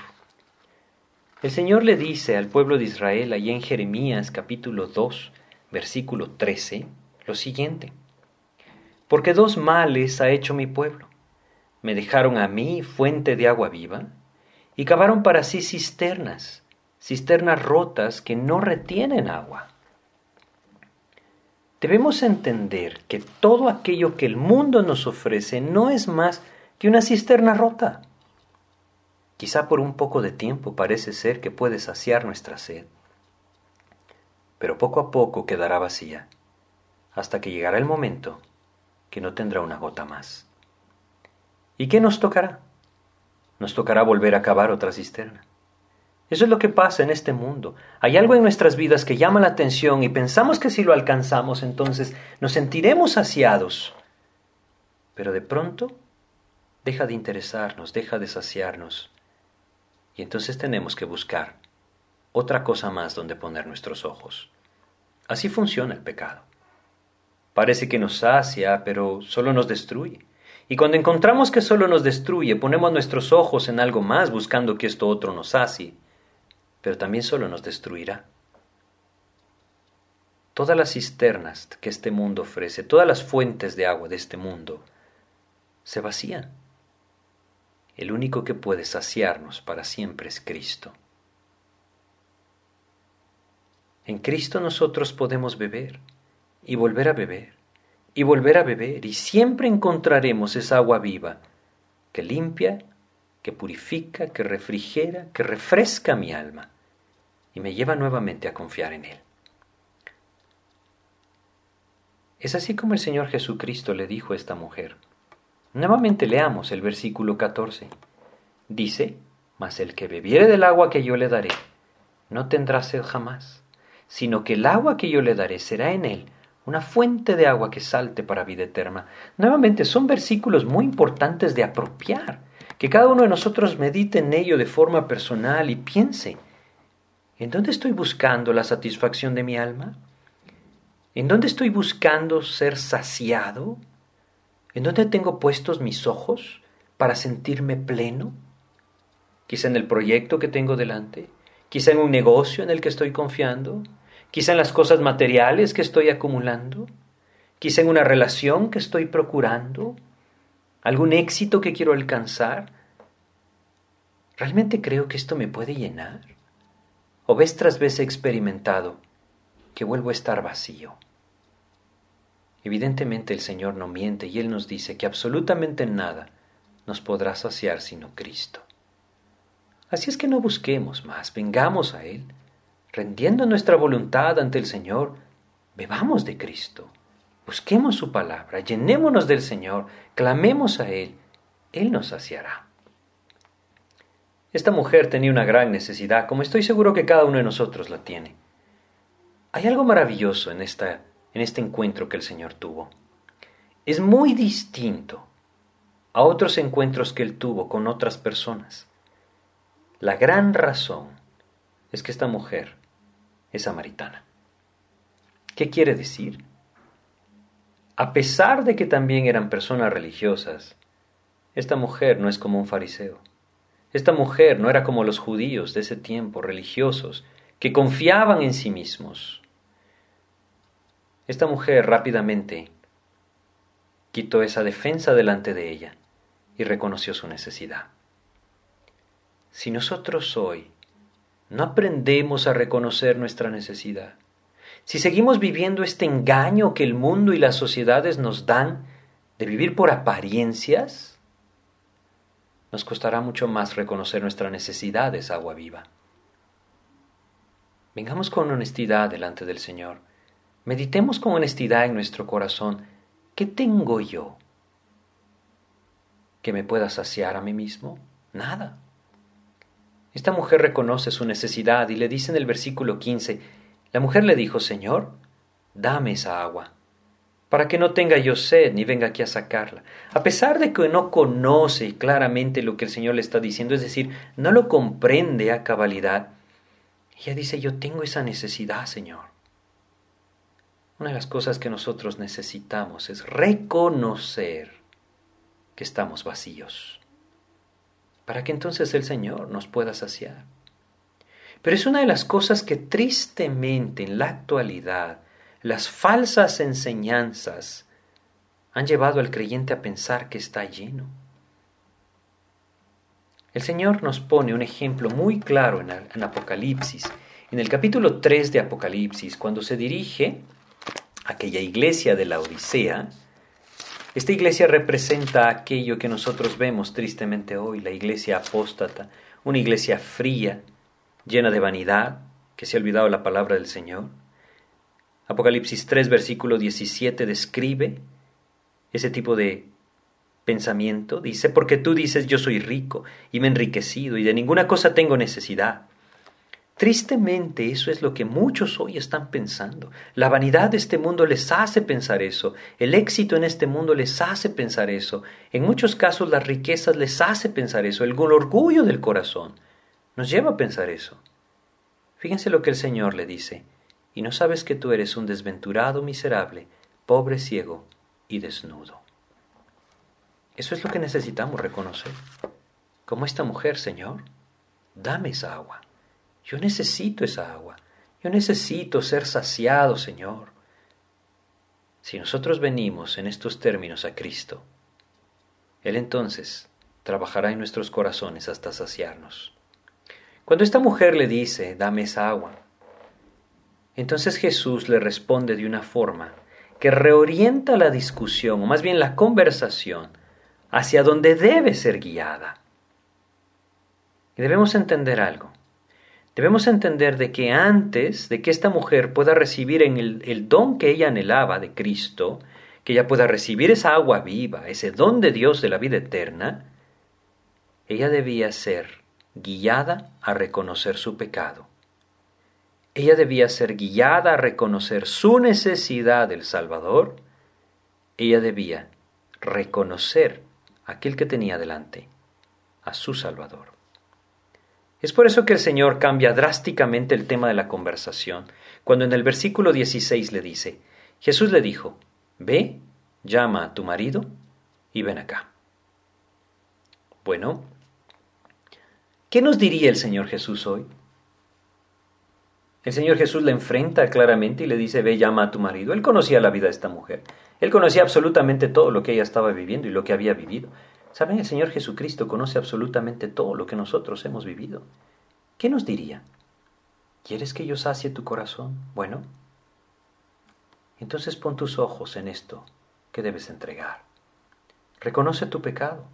El Señor le dice al pueblo de Israel allí en Jeremías capítulo 2, versículo 13, lo siguiente. Porque dos males ha hecho mi pueblo. Me dejaron a mí fuente de agua viva y cavaron para sí cisternas, cisternas rotas que no retienen agua. Debemos entender que todo aquello que el mundo nos ofrece no es más que una cisterna rota. Quizá por un poco de tiempo parece ser que puede saciar nuestra sed, pero poco a poco quedará vacía, hasta que llegará el momento que no tendrá una gota más. ¿Y qué nos tocará? Nos tocará volver a cavar otra cisterna. Eso es lo que pasa en este mundo. Hay algo en nuestras vidas que llama la atención y pensamos que si lo alcanzamos entonces nos sentiremos saciados. Pero de pronto deja de interesarnos, deja de saciarnos Y entonces tenemos que buscar otra cosa más donde poner nuestros ojos. Así funciona el pecado. Parece que nos sacia, pero solo nos destruye. Y cuando encontramos que solo nos destruye, ponemos nuestros ojos en algo más buscando que esto otro nos sacie, pero también solo nos destruirá. Todas las cisternas que este mundo ofrece, todas las fuentes de agua de este mundo, se vacían. El único que puede saciarnos para siempre es Cristo. En Cristo nosotros podemos beber y volver a beber y volver a beber, y siempre encontraremos esa agua viva que limpia, que purifica, que refrigera, que refresca mi alma y me lleva nuevamente a confiar en Él. Es así como el Señor Jesucristo le dijo a esta mujer. Nuevamente leamos el versículo 14. Dice, mas el que bebiere del agua que yo le daré, no tendrá sed jamás, sino que el agua que yo le daré será en él una fuente de agua que salte para vida eterna. Nuevamente, son versículos muy importantes de apropiar, que cada uno de nosotros medite en ello de forma personal y piense, ¿en dónde estoy buscando la satisfacción de mi alma? ¿En dónde estoy buscando ser saciado? ¿En dónde tengo puestos mis ojos para sentirme pleno? Quizá en el proyecto que tengo delante, quizá en un negocio en el que estoy confiando, quizá en las cosas materiales que estoy acumulando, quizá en una relación que estoy procurando, algún éxito que quiero alcanzar. ¿Realmente creo que esto me puede llenar? ¿O vez tras vez he experimentado que vuelvo a estar vacío? Evidentemente el Señor no miente y Él nos dice que absolutamente nada nos podrá saciar sino Cristo. Así es que no busquemos más, vengamos a Él rendiendo nuestra voluntad ante el Señor, bebamos de Cristo, busquemos su palabra, llenémonos del Señor, clamemos a Él, Él nos saciará. Esta mujer tenía una gran necesidad, como estoy seguro que cada uno de nosotros la tiene. Hay algo maravilloso en, esta, en este encuentro que el Señor tuvo. Es muy distinto a otros encuentros que Él tuvo con otras personas. La gran razón es que esta mujer es samaritana. ¿Qué quiere decir? A pesar de que también eran personas religiosas, esta mujer no es como un fariseo. Esta mujer no era como los judíos de ese tiempo, religiosos, que confiaban en sí mismos. Esta mujer rápidamente quitó esa defensa delante de ella y reconoció su necesidad. Si nosotros hoy no aprendemos a reconocer nuestra necesidad. Si seguimos viviendo este engaño que el mundo y las sociedades nos dan de vivir por apariencias, nos costará mucho más reconocer nuestra necesidad de esa agua viva. Vengamos con honestidad delante del Señor. Meditemos con honestidad en nuestro corazón. ¿Qué tengo yo que me pueda saciar a mí mismo? Nada. Esta mujer reconoce su necesidad y le dice en el versículo 15, la mujer le dijo, Señor, dame esa agua, para que no tenga yo sed ni venga aquí a sacarla. A pesar de que no conoce claramente lo que el Señor le está diciendo, es decir, no lo comprende a cabalidad, ella dice, yo tengo esa necesidad, Señor. Una de las cosas que nosotros necesitamos es reconocer que estamos vacíos para que entonces el Señor nos pueda saciar. Pero es una de las cosas que tristemente en la actualidad las falsas enseñanzas han llevado al creyente a pensar que está lleno. El Señor nos pone un ejemplo muy claro en, Apocalipsis, en el capítulo 3 de Apocalipsis, cuando se dirige aquella iglesia de la Odisea, esta iglesia representa aquello que nosotros vemos tristemente hoy, la iglesia apóstata, una iglesia fría, llena de vanidad, que se ha olvidado la palabra del Señor. Apocalipsis 3, versículo 17 describe ese tipo de pensamiento. Dice, porque tú dices yo soy rico y me he enriquecido y de ninguna cosa tengo necesidad Tristemente eso es lo que muchos hoy están pensando. La vanidad de este mundo les hace pensar eso. El éxito en este mundo les hace pensar eso. En muchos casos las riquezas les hace pensar eso. El orgullo del corazón nos lleva a pensar eso. Fíjense lo que el Señor le dice, y no sabes que tú eres un desventurado miserable, pobre ciego y desnudo. Eso es lo que necesitamos reconocer. Como esta mujer, Señor, dame esa agua. Yo necesito esa agua. Yo necesito ser saciado, Señor. Si nosotros venimos en estos términos a Cristo, Él entonces trabajará en nuestros corazones hasta saciarnos. Cuando esta mujer le dice, dame esa agua, entonces Jesús le responde de una forma que reorienta la discusión, o más bien la conversación, hacia donde debe ser guiada. Y debemos entender algo. Debemos entender de que antes de que esta mujer pueda recibir en el, don que ella anhelaba de Cristo, que ella pueda recibir esa agua viva, ese don de Dios de la vida eterna, ella debía ser guiada a reconocer su pecado. Ella debía ser guiada a reconocer su necesidad del Salvador. Ella debía reconocer aquel que tenía delante, a su Salvador. Es por eso que el Señor cambia drásticamente el tema de la conversación, cuando en el versículo 16 le dice, Jesús le dijo, Ve, llama a tu marido y ven acá. Bueno, ¿qué nos diría el Señor Jesús hoy? El Señor Jesús le enfrenta claramente y le dice, ve, llama a tu marido. Él conocía la vida de esta mujer. Él conocía absolutamente todo lo que ella estaba viviendo y lo que había vivido. Saben, el Señor Jesucristo conoce absolutamente todo lo que nosotros hemos vivido. ¿Qué nos diría? ¿Quieres que yo sacie tu corazón? Bueno, entonces pon tus ojos en esto que debes entregar. Reconoce tu pecado.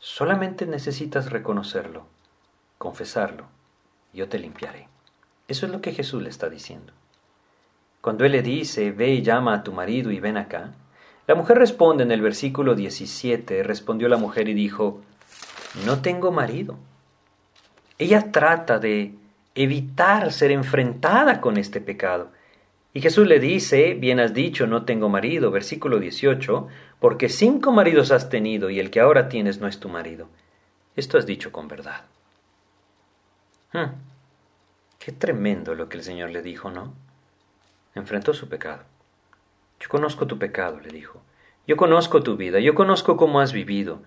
Solamente necesitas reconocerlo, confesarlo, yo te limpiaré. Eso es lo que Jesús le está diciendo. Cuando Él le dice, ve y llama a tu marido y ven acá, la mujer responde en el versículo 17, respondió la mujer y dijo, no tengo marido. Ella trata de evitar ser enfrentada con este pecado. Y Jesús le dice, bien has dicho, no tengo marido, versículo 18, porque cinco maridos has tenido y el que ahora tienes no es tu marido. Esto has dicho con verdad. Hmm. Qué tremendo lo que el Señor le dijo, ¿no? Enfrentó su pecado. Yo conozco tu pecado, le dijo. Yo conozco tu vida, yo conozco cómo has vivido.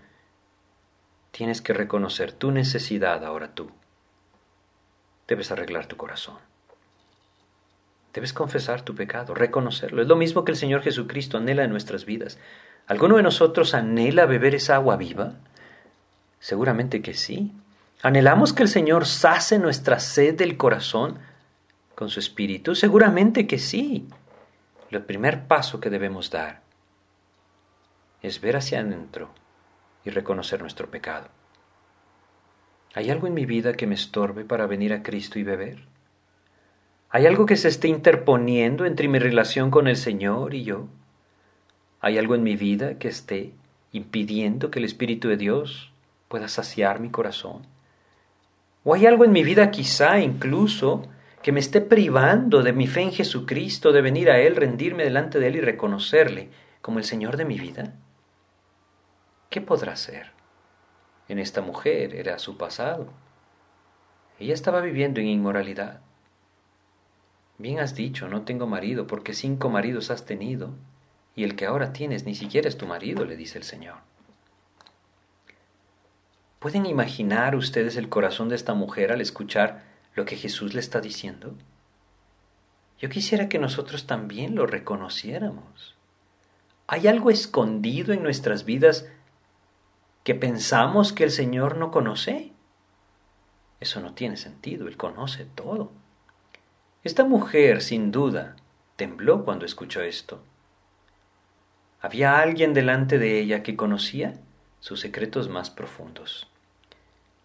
Tienes que reconocer tu necesidad ahora tú. Debes arreglar tu corazón. Debes confesar tu pecado, reconocerlo. Es lo mismo que el Señor Jesucristo anhela en nuestras vidas. ¿Alguno de nosotros anhela beber esa agua viva? Seguramente que sí. ¿Anhelamos que el Señor sace nuestra sed del corazón con su espíritu? Seguramente que sí. El primer paso que debemos dar es ver hacia adentro y reconocer nuestro pecado. ¿Hay algo en mi vida que me estorbe para venir a Cristo y beber? ¿Hay algo que se esté interponiendo entre mi relación con el Señor y yo? ¿Hay algo en mi vida que esté impidiendo que el Espíritu de Dios pueda saciar mi corazón? ¿O hay algo en mi vida quizá incluso que me esté privando de mi fe en Jesucristo, de venir a Él, rendirme delante de Él y reconocerle como el Señor de mi vida? ¿Qué podrá ser? En esta mujer era su pasado. Ella estaba viviendo en inmoralidad. Bien has dicho, no tengo marido, porque cinco maridos has tenido, y el que ahora tienes ni siquiera es tu marido, le dice el Señor. ¿Pueden imaginar ustedes el corazón de esta mujer al escuchar lo que Jesús le está diciendo? Yo quisiera que nosotros también lo reconociéramos. ¿Hay algo escondido en nuestras vidas que pensamos que el Señor no conoce? Eso no tiene sentido, Él conoce todo. Esta mujer, sin duda, tembló cuando escuchó esto. ¿Había alguien delante de ella que conocía sus secretos más profundos?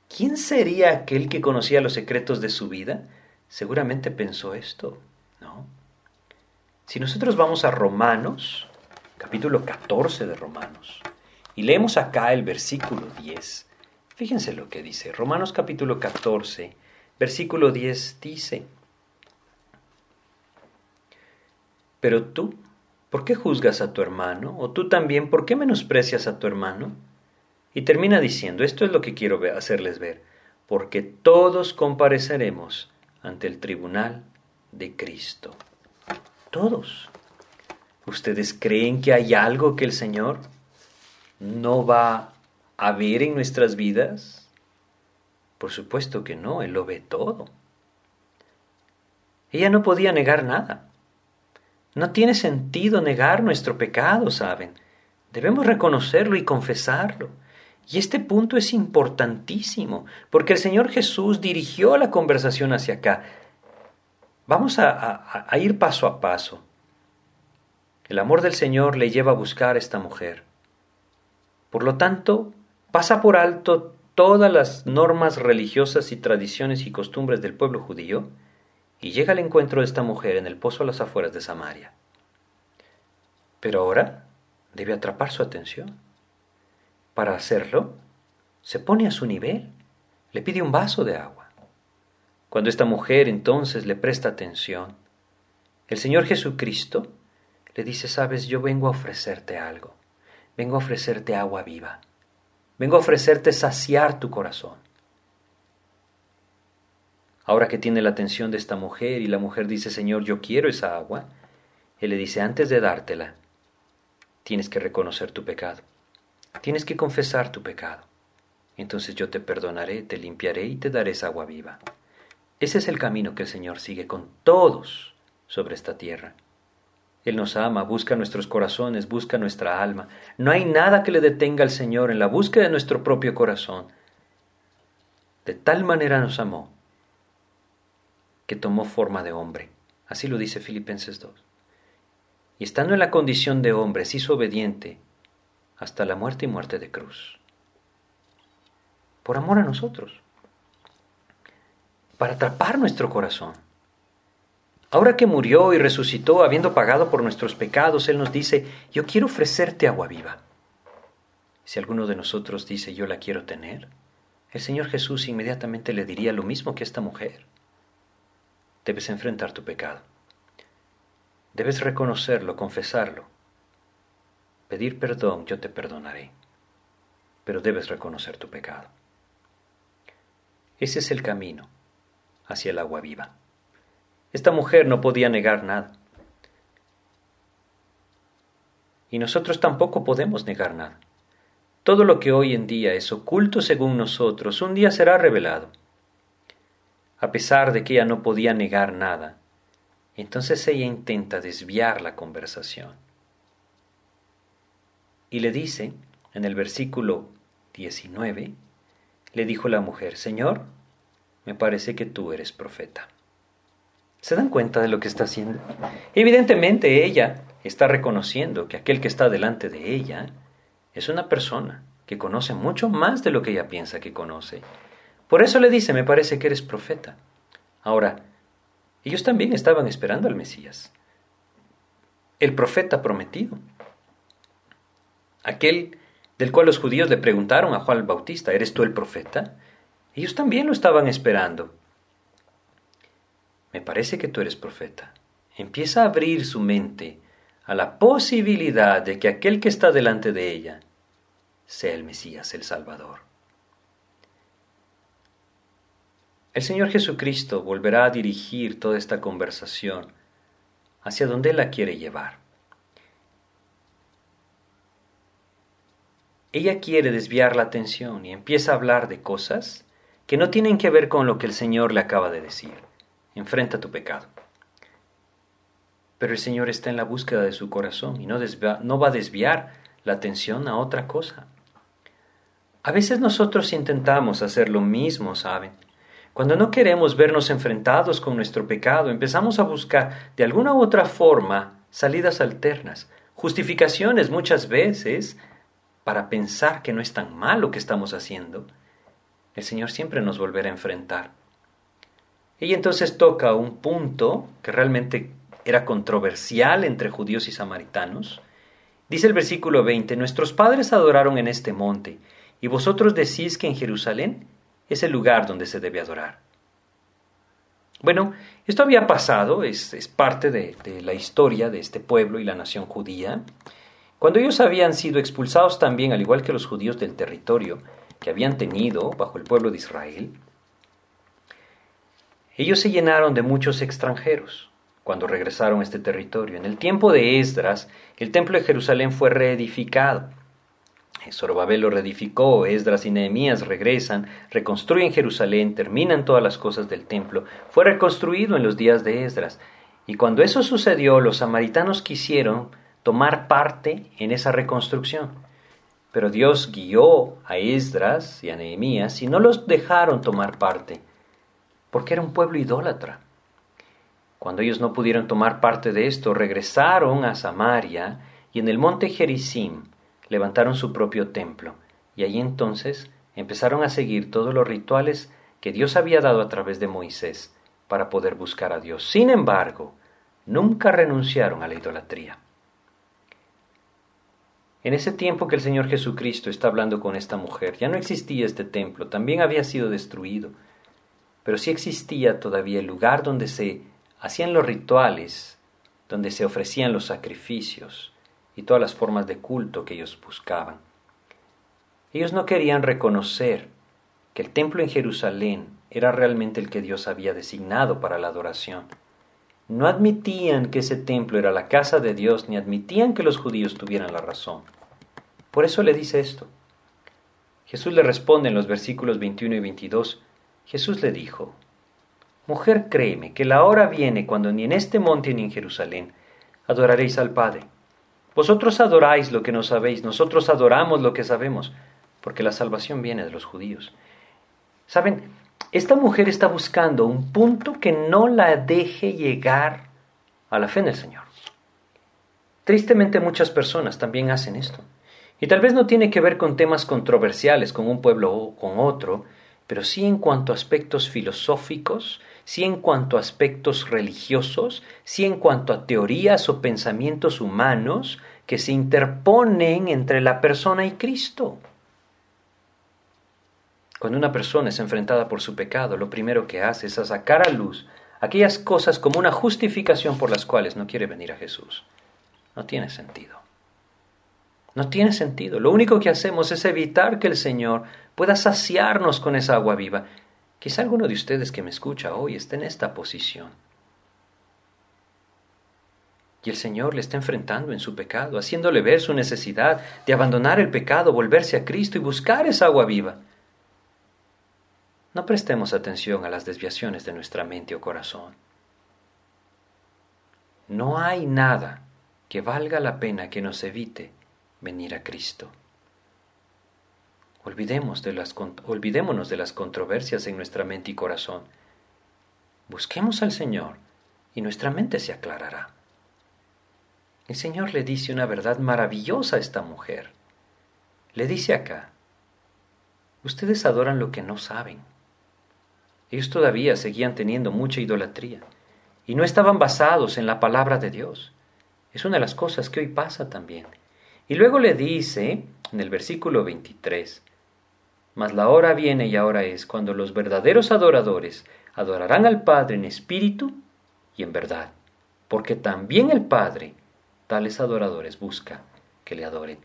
¿Quién sería aquel que conocía los secretos de su vida? Seguramente pensó esto, ¿no? Si nosotros vamos a Romanos, capítulo 14 de Romanos, y leemos acá el versículo 10, fíjense lo que dice. Romanos capítulo 14, versículo 10 dice, Pero tú, ¿por qué juzgas a tu hermano? ¿O tú también, por qué menosprecias a tu hermano? Y termina diciendo, esto es lo que quiero hacerles ver. porque todos compareceremos ante el tribunal de Cristo. Todos. ¿Ustedes creen que hay algo que el Señor no va a ver en nuestras vidas? Por supuesto que no, Él lo ve todo. Ella no podía negar nada. No tiene sentido negar nuestro pecado, ¿saben? Debemos reconocerlo y confesarlo. Y este punto es importantísimo, porque el Señor Jesús dirigió la conversación hacia acá. Vamos a, ir paso a paso. El amor del Señor le lleva a buscar a esta mujer. Por lo tanto, pasa por alto todas las normas religiosas y tradiciones y costumbres del pueblo judío y llega al encuentro de esta mujer en el pozo a las afueras de Samaria. Pero ahora debe atrapar su atención. Para hacerlo, se pone a su nivel, le pide un vaso de agua. Cuando esta mujer entonces le presta atención, el Señor Jesucristo le dice, sabes, yo vengo a ofrecerte algo, vengo a ofrecerte agua viva, vengo a ofrecerte saciar tu corazón. Ahora que tiene la atención de esta mujer y la mujer dice, Señor, yo quiero esa agua, Él le dice, antes de dártela, tienes que reconocer tu pecado, tienes que confesar tu pecado. Entonces yo te perdonaré, te limpiaré y te daré esa agua viva. Ese es el camino que el Señor sigue con todos sobre esta tierra. Él nos ama, busca nuestros corazones, busca nuestra alma. No hay nada que le detenga al Señor en la búsqueda de nuestro propio corazón. De tal manera nos amó que tomó forma de hombre. Así lo dice Filipenses 2. Y estando en la condición de hombre, se hizo obediente hasta la muerte y muerte de cruz. Por amor a nosotros. Para atrapar nuestro corazón. Ahora que murió y resucitó, habiendo pagado por nuestros pecados, Él nos dice, yo quiero ofrecerte agua viva. Si alguno de nosotros dice, yo la quiero tener, el Señor Jesús inmediatamente le diría lo mismo que esta mujer. Debes enfrentar tu pecado. Debes reconocerlo, confesarlo. Pedir perdón, yo te perdonaré. Pero debes reconocer tu pecado. Ese es el camino hacia el agua viva. Esta mujer no podía negar nada. Y nosotros tampoco podemos negar nada. Todo lo que hoy en día es oculto según nosotros, un día será revelado a pesar de que ella no podía negar nada. Entonces ella intenta desviar la conversación. Y le dice, en el versículo 19, le dijo la mujer, Señor, me parece que tú eres profeta. ¿Se dan cuenta de lo que está haciendo? Evidentemente ella está reconociendo que aquel que está delante de ella es una persona que conoce mucho más de lo que ella piensa que conoce por eso le dice, me parece que eres profeta. Ahora, ellos también estaban esperando al Mesías, el profeta prometido, aquel del cual los judíos le preguntaron a Juan el Bautista, ¿eres tú el profeta? Ellos también lo estaban esperando. Me parece que tú eres profeta. Empieza a abrir su mente a la posibilidad de que aquel que está delante de ella sea el Mesías, el Salvador. El Señor Jesucristo volverá a dirigir toda esta conversación hacia donde la quiere llevar. Ella quiere desviar la atención y empieza a hablar de cosas que no tienen que ver con lo que el Señor le acaba de decir. Enfrenta tu pecado. Pero el Señor está en la búsqueda de su corazón y no, no va a desviar la atención a otra cosa. A veces nosotros intentamos hacer lo mismo, ¿saben? Cuando no queremos vernos enfrentados con nuestro pecado, empezamos a buscar de alguna u otra forma salidas alternas, justificaciones muchas veces para pensar que no es tan mal lo que estamos haciendo. El Señor siempre nos volverá a enfrentar. Y entonces toca un punto que realmente era controversial entre judíos y samaritanos. Dice el versículo 20, Nuestros padres adoraron en este monte, y vosotros decís que en Jerusalén es el lugar donde se debe adorar. Bueno, esto había pasado, es, parte de la historia de este pueblo y la nación judía. Cuando ellos habían sido expulsados también, al igual que los judíos del territorio que habían tenido bajo el pueblo de Israel, Ellos se llenaron de muchos extranjeros cuando regresaron a este territorio. En el tiempo de Esdras, el templo de Jerusalén fue reedificado. Zorobabel lo reedificó, Esdras y Nehemías regresan, reconstruyen Jerusalén, terminan todas las cosas del templo. Fue reconstruido en los días de Esdras. Y cuando eso sucedió, los samaritanos quisieron tomar parte en esa reconstrucción. Pero Dios guió a Esdras y a Nehemías y no los dejaron tomar parte, porque era un pueblo idólatra. Cuando ellos no pudieron tomar parte de esto, regresaron a Samaria y en el monte Gerizim levantaron su propio templo, y allí entonces empezaron a seguir todos los rituales que Dios había dado a través de Moisés para poder buscar a Dios. Sin embargo, nunca renunciaron a la idolatría. En ese tiempo que el Señor Jesucristo está hablando con esta mujer, ya no existía este templo, también había sido destruido, pero sí existía todavía el lugar donde se hacían los rituales, donde se ofrecían los sacrificios y todas las formas de culto que ellos buscaban. Ellos no querían reconocer que el templo en Jerusalén era realmente el que Dios había designado para la adoración. No admitían que ese templo era la casa de Dios, ni admitían que los judíos tuvieran la razón. Por eso le dice esto. Jesús le responde en los versículos 21 y 22. Jesús le dijo, Mujer, créeme que la hora viene cuando ni en este monte ni en Jerusalén adoraréis al Padre. Vosotros adoráis lo que no sabéis, nosotros adoramos lo que sabemos, porque la salvación viene de los judíos. Saben, esta mujer está buscando un punto que no la deje llegar a la fe en el Señor. Tristemente muchas personas también hacen esto. Y tal vez no tiene que ver con temas controversiales con un pueblo o con otro, pero sí en cuanto a aspectos filosóficos, sí en cuanto a aspectos religiosos, sí en cuanto a teorías o pensamientos humanos que se interponen entre la persona y Cristo. Cuando una persona es enfrentada por su pecado, lo primero que hace es sacar a luz aquellas cosas como una justificación por las cuales no quiere venir a Jesús. No tiene sentido. No tiene sentido. Lo único que hacemos es evitar que el Señor pueda saciarnos con esa agua viva. Quizá alguno de ustedes que me escucha hoy esté en esta posición. Y el Señor le está enfrentando en su pecado, haciéndole ver su necesidad de abandonar el pecado, volverse a Cristo y buscar esa agua viva. No prestemos atención a las desviaciones de nuestra mente o corazón. No hay nada que valga la pena que nos evite venir a Cristo. Olvidemos de las, olvidémonos de las controversias en nuestra mente y corazón. Busquemos al Señor y nuestra mente se aclarará. El Señor le dice una verdad maravillosa a esta mujer. Le dice acá, ustedes adoran lo que no saben. Ellos todavía seguían teniendo mucha idolatría y no estaban basados en la palabra de Dios. Es una de las cosas que hoy pasa también. Y luego le dice en el versículo 23, Mas la hora viene y ahora es cuando los verdaderos adoradores adorarán al Padre en espíritu y en verdad, porque también el Padre tales adoradores busca que le adoren.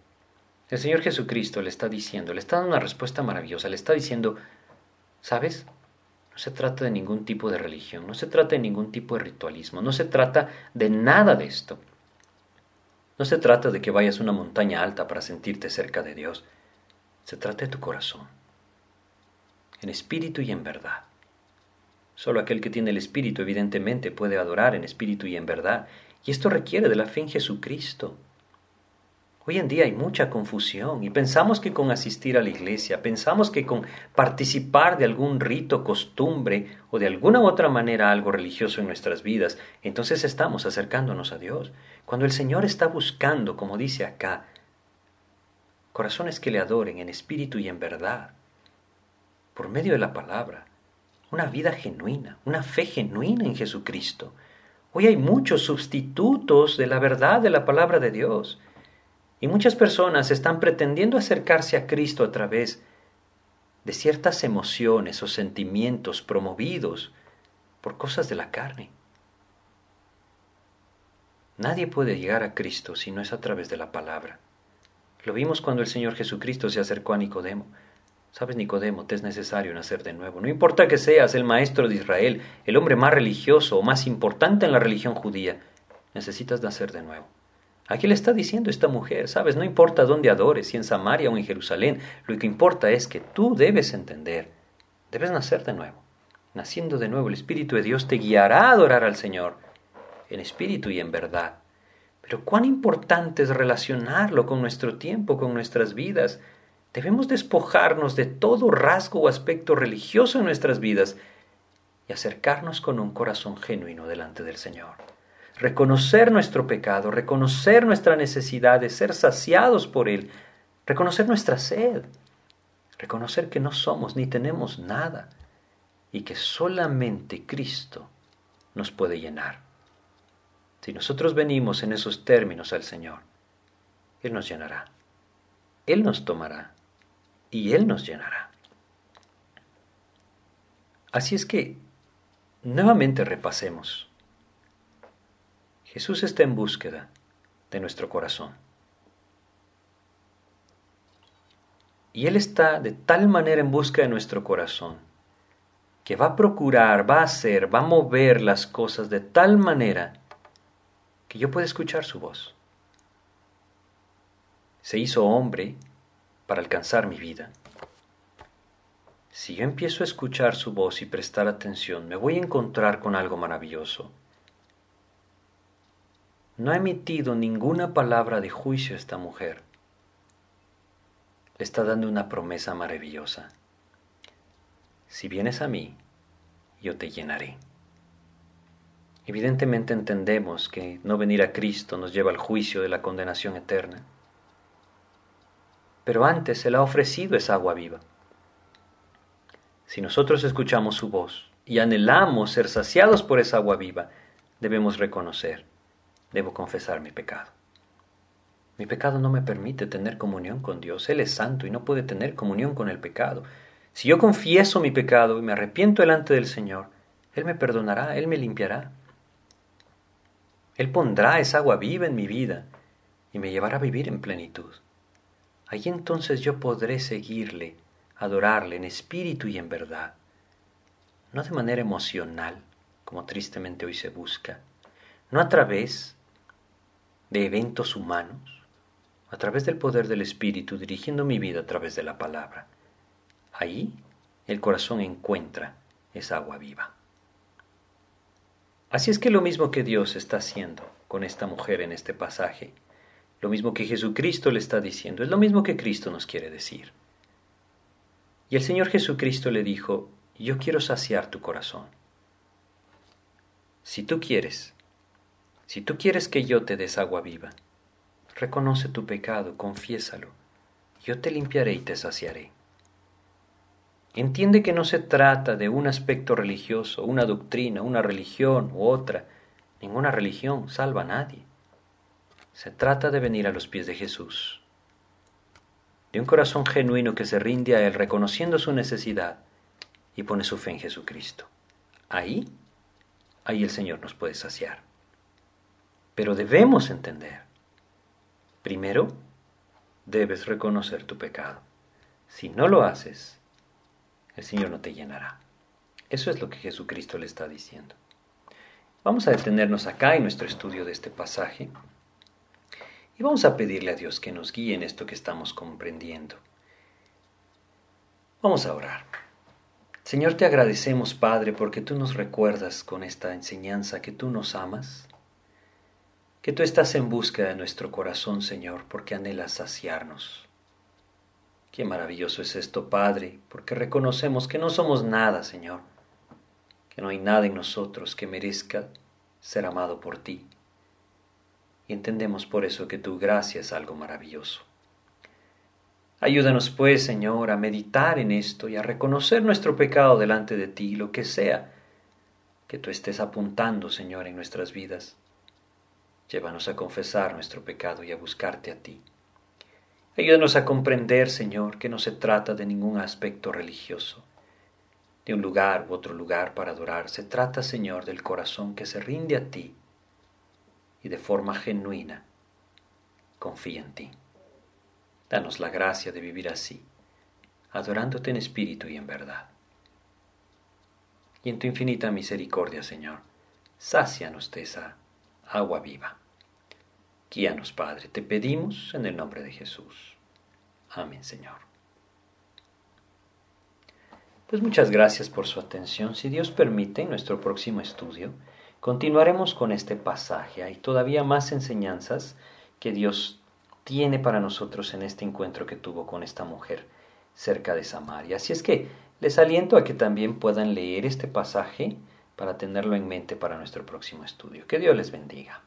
El Señor Jesucristo le está diciendo, le está dando una respuesta maravillosa, le está diciendo, ¿sabes? No se trata de ningún tipo de religión, no se trata de ningún tipo de ritualismo, no se trata de nada de esto. No se trata de que vayas a una montaña alta para sentirte cerca de Dios. Se trata de tu corazón, en espíritu y en verdad. Solo aquel que tiene el espíritu evidentemente puede adorar en espíritu y en verdad. Y esto requiere de la fe en Jesucristo. Hoy en día hay mucha confusión y pensamos que con asistir a la iglesia, pensamos que con participar de algún rito, costumbre o de alguna u otra manera algo religioso en nuestras vidas, entonces estamos acercándonos a Dios. Cuando el Señor está buscando, como dice acá, corazones que le adoren en espíritu y en verdad, por medio de la palabra, una vida genuina, una fe genuina en Jesucristo. Hoy hay muchos sustitutos de la verdad de la palabra de Dios. Y muchas personas están pretendiendo acercarse a Cristo a través de ciertas emociones o sentimientos promovidos por cosas de la carne. Nadie puede llegar a Cristo si no es a través de la palabra. Lo vimos cuando el Señor Jesucristo se acercó a Nicodemo. Sabes, Nicodemo, te es necesario nacer de nuevo. No importa que seas el maestro de Israel, el hombre más religioso o más importante en la religión judía, necesitas nacer de nuevo. Aquí le está diciendo esta mujer, sabes, no importa dónde adores, si en Samaria o en Jerusalén, lo que importa es que tú debes entender, debes nacer de nuevo. Naciendo de nuevo, el Espíritu de Dios te guiará a adorar al Señor, en espíritu y en verdad. Pero cuán importante es relacionarlo con nuestro tiempo, con nuestras vidas, Debemos despojarnos de todo rasgo o aspecto religioso en nuestras vidas y acercarnos con un corazón genuino delante del Señor. Reconocer nuestro pecado, reconocer nuestra necesidad de ser saciados por Él, reconocer nuestra sed, reconocer que no somos ni tenemos nada y que solamente Cristo nos puede llenar. Si nosotros venimos en esos términos al Señor, Él nos llenará, Él nos tomará y Él nos llenará. Así es que, nuevamente repasemos. Jesús está en búsqueda de nuestro corazón. Y Él está de tal manera en busca de nuestro corazón que va a procurar, va a hacer, va a mover las cosas de tal manera que yo pueda escuchar su voz. Se hizo hombre para alcanzar mi vida. Si yo empiezo a escuchar su voz y prestar atención, me voy a encontrar con algo maravilloso. No ha emitido ninguna palabra de juicio a esta mujer. Le está dando una promesa maravillosa. Si vienes a mí, yo te llenaré. Evidentemente entendemos que no venir a Cristo nos lleva al juicio de la condenación eterna pero antes se le ha ofrecido esa agua viva. Si nosotros escuchamos su voz y anhelamos ser saciados por esa agua viva, debemos reconocer, debo confesar mi pecado. Mi pecado no me permite tener comunión con Dios. Él es santo y no puede tener comunión con el pecado. Si yo confieso mi pecado y me arrepiento delante del Señor, Él me perdonará, Él me limpiará. Él pondrá esa agua viva en mi vida y me llevará a vivir en plenitud. Allí entonces yo podré seguirle, adorarle en espíritu y en verdad, no de manera emocional, como tristemente hoy se busca, no a través de eventos humanos, a través del poder del Espíritu, dirigiendo mi vida a través de la palabra. Ahí el corazón encuentra esa agua viva. Así es que lo mismo que Dios está haciendo con esta mujer en este pasaje, lo mismo que Jesucristo le está diciendo, es lo mismo que Cristo nos quiere decir. Y el Señor Jesucristo le dijo, yo quiero saciar tu corazón. Si tú quieres, si tú quieres que yo te des agua viva, reconoce tu pecado, confiésalo, yo te limpiaré y te saciaré. Entiende que no se trata de un aspecto religioso, una doctrina, una religión u otra. Ninguna religión salva a nadie. Se trata de venir a los pies de Jesús, de un corazón genuino que se rinde a Él reconociendo su necesidad y pone su fe en Jesucristo. Ahí, ahí el Señor nos puede saciar. Pero debemos entender, primero, debes reconocer tu pecado. Si no lo haces, el Señor no te llenará. Eso es lo que Jesucristo le está diciendo. Vamos a detenernos acá en nuestro estudio de este pasaje y vamos a pedirle a Dios que nos guíe en esto que estamos comprendiendo. Vamos a orar. Señor, te agradecemos, Padre, porque tú nos recuerdas con esta enseñanza que tú nos amas, que tú estás en busca de nuestro corazón, Señor, porque anhelas saciarnos. Qué maravilloso es esto, Padre, porque reconocemos que no somos nada, Señor, que no hay nada en nosotros que merezca ser amado por ti y entendemos por eso que tu gracia es algo maravilloso. Ayúdanos pues, Señor, a meditar en esto y a reconocer nuestro pecado delante de ti, lo que sea que tú estés apuntando, Señor, en nuestras vidas. Llévanos a confesar nuestro pecado y a buscarte a ti. Ayúdanos a comprender, Señor, que no se trata de ningún aspecto religioso, de un lugar u otro lugar para adorar. Se trata, Señor, del corazón que se rinde a ti y de forma genuina confía en ti. Danos la gracia de vivir así, adorándote en espíritu y en verdad. Y en tu infinita misericordia, Señor, sácianos de esa agua viva. Guíanos, Padre, te pedimos en el nombre de Jesús. Amén, Señor. Pues muchas gracias por su atención. Si Dios permite, en nuestro próximo estudio continuaremos con este pasaje. Hay todavía más enseñanzas que Dios tiene para nosotros en este encuentro que tuvo con esta mujer cerca de Samaria. Así es que les aliento a que también puedan leer este pasaje para tenerlo en mente para nuestro próximo estudio. Que Dios les bendiga.